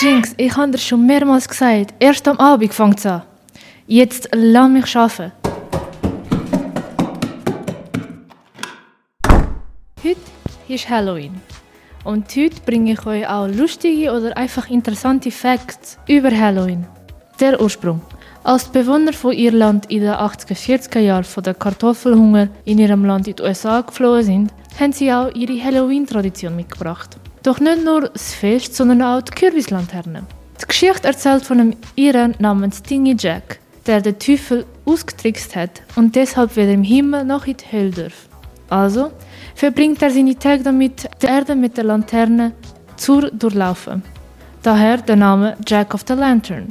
Jinx, ich habe dir schon mehrmals gesagt, erst am Abend fängt es an. Jetzt lass mich arbeiten. Heute ist Halloween. Und heute bringe ich euch auch lustige oder einfach interessante Facts über Halloween. Der Ursprung. Als Bewohner von Irland in den 80er, 40er Jahren von der Kartoffelhunger in ihrem Land in die USA geflohen sind, haben sie auch ihre Halloween-Tradition mitgebracht. Doch nicht nur das Fest, sondern auch die Kürbislanterne. Die Geschichte erzählt von einem Iren namens Dingy Jack, der den Teufel ausgetrickst hat und deshalb weder im Himmel noch in die Hölle darf. Also verbringt er seine Tage damit, die Erde mit der Laterne zu durchlaufen. Daher der Name Jack of the Lantern.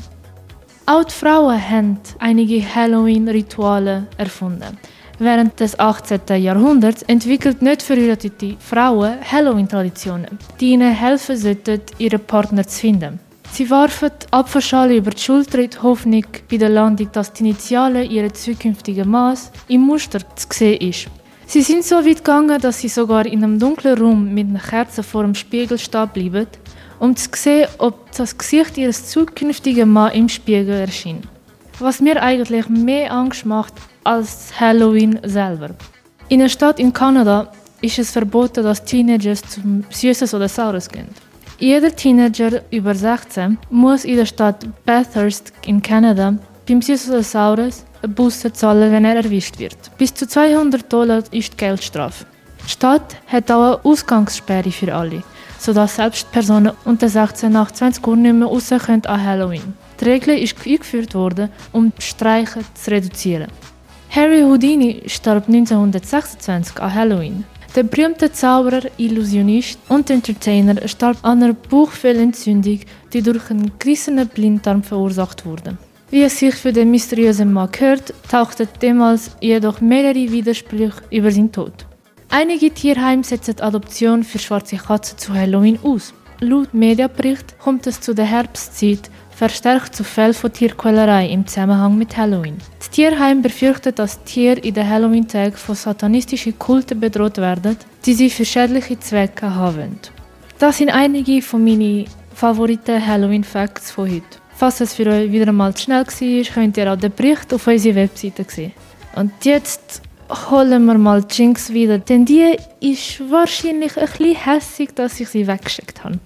Auch die Frauen haben einige Halloween-Rituale erfunden. Während des 18. Jahrhunderts entwickelt nicht verheiratete Frauen Halloween-Traditionen, die ihnen helfen sollten, ihren Partner zu finden. Sie warfen Apfelschale über die Schulter in die Hoffnung bei der Landung, dass die Initialen ihrer zukünftigen Maß im Muster zu sehen ist. Sie sind so weit gegangen, dass sie sogar in einem dunklen Raum mit einer Kerze vor dem Spiegel stehen bleiben, um zu sehen, ob das Gesicht ihres zukünftigen Mann im Spiegel erschien. Was mir eigentlich mehr Angst macht als Halloween selber. In einer Stadt in Kanada ist es verboten, dass Teenagers zum Süßes oder Saures gehen. Jeder Teenager über 16 muss in der Stadt Bathurst in Kanada beim Süßes oder Saures Busse zahlen, wenn er erwischt wird. Bis zu 200 Dollar ist die Geldstrafe. Die Stadt hat auch eine Ausgangssperre für alle, sodass selbst Personen unter 16 nach 20 Uhr nicht mehr raus können an Halloween. Die Regel ist eingeführt worden, um die Streiche zu reduzieren. Harry Houdini starb 1926 an Halloween. Der berühmte Zauberer, Illusionist und Entertainer starb an einer Bauchfellentzündung, die durch einen gerissenen Blinddarm verursacht wurde. Wie es sich für den mysteriösen Mann gehört, tauchten damals jedoch mehrere Widersprüche über seinen Tod. Einige Tierheime setzen Adoption für schwarze Katzen zu Halloween aus. Laut Mediabericht kommt es zu der Herbstzeit verstärkt zu Fällen von Tierquälerei im Zusammenhang mit Halloween. Das Tierheim befürchtet, dass Tiere in den Halloween-Tagen von satanistischen Kulten bedroht werden, die sie für schädliche Zwecke haben. Das sind einige von meinen favoriten Halloween-Facts von heute. Falls es für euch wieder einmal zu schnell war, könnt ihr auch den Bericht auf unserer Webseite sehen. Und jetzt holen wir mal Jinx wieder, denn die ist wahrscheinlich ein bisschen hässig, dass ich sie weggeschickt habe.